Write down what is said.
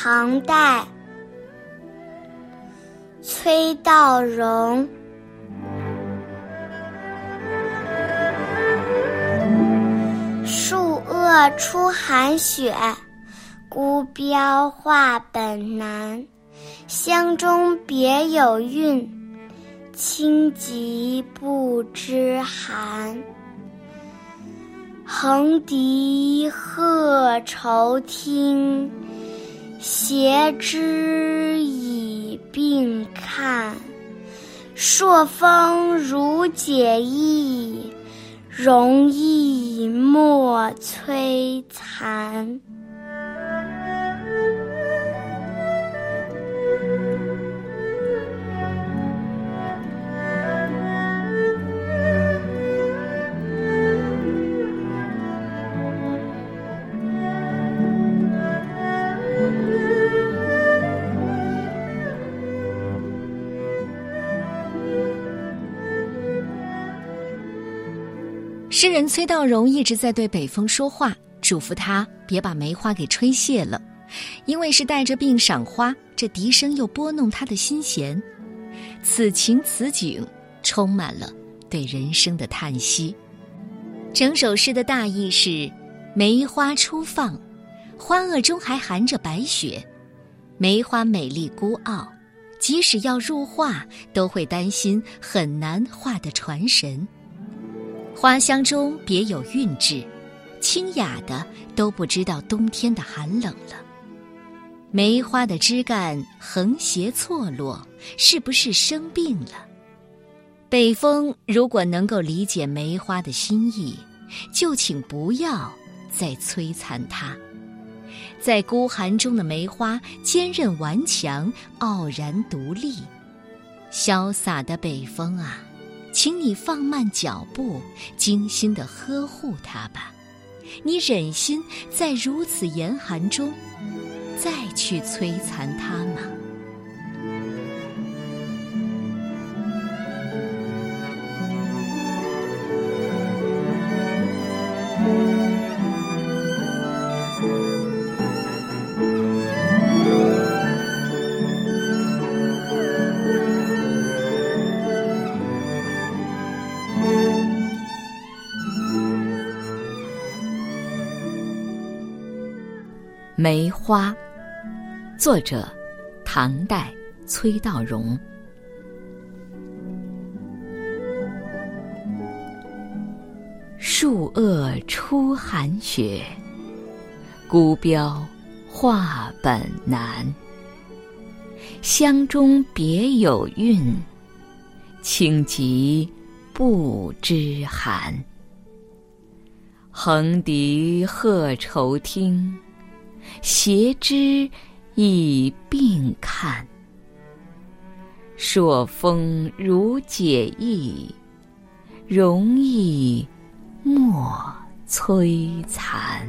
唐代，崔道融。树萼出寒雪，孤标画本难。乡中别有韵，轻疾不知寒。横笛贺愁听，携之以病看。朔风如解意，容易莫摧残。诗人崔道融一直在对北风说话，嘱咐他别把梅花给吹谢了，因为是带着病赏花，这笛声又拨弄他的心弦。此情此景，充满了对人生的叹息。整首诗的大意是：梅花初放，花萼中还含着白雪，梅花美丽孤傲，即使要入画，都会担心很难画得传神。花香中别有韵致，清雅的都不知道冬天的寒冷了。梅花的枝干横斜错落，是不是生病了？北风如果能够理解梅花的心意，就请不要再摧残它。在孤寒中的梅花坚韧顽强，傲然独立。潇洒的北风啊！请你放慢脚步，精心的呵护它吧。你忍心在如此严寒中，再去摧残它吗？梅花，作者唐代崔道融。树萼出寒雪，孤标画本难。乡中别有韵，轻疾不知寒。横笛贺愁听。斜枝倚病看，朔风如解意，容易莫摧残。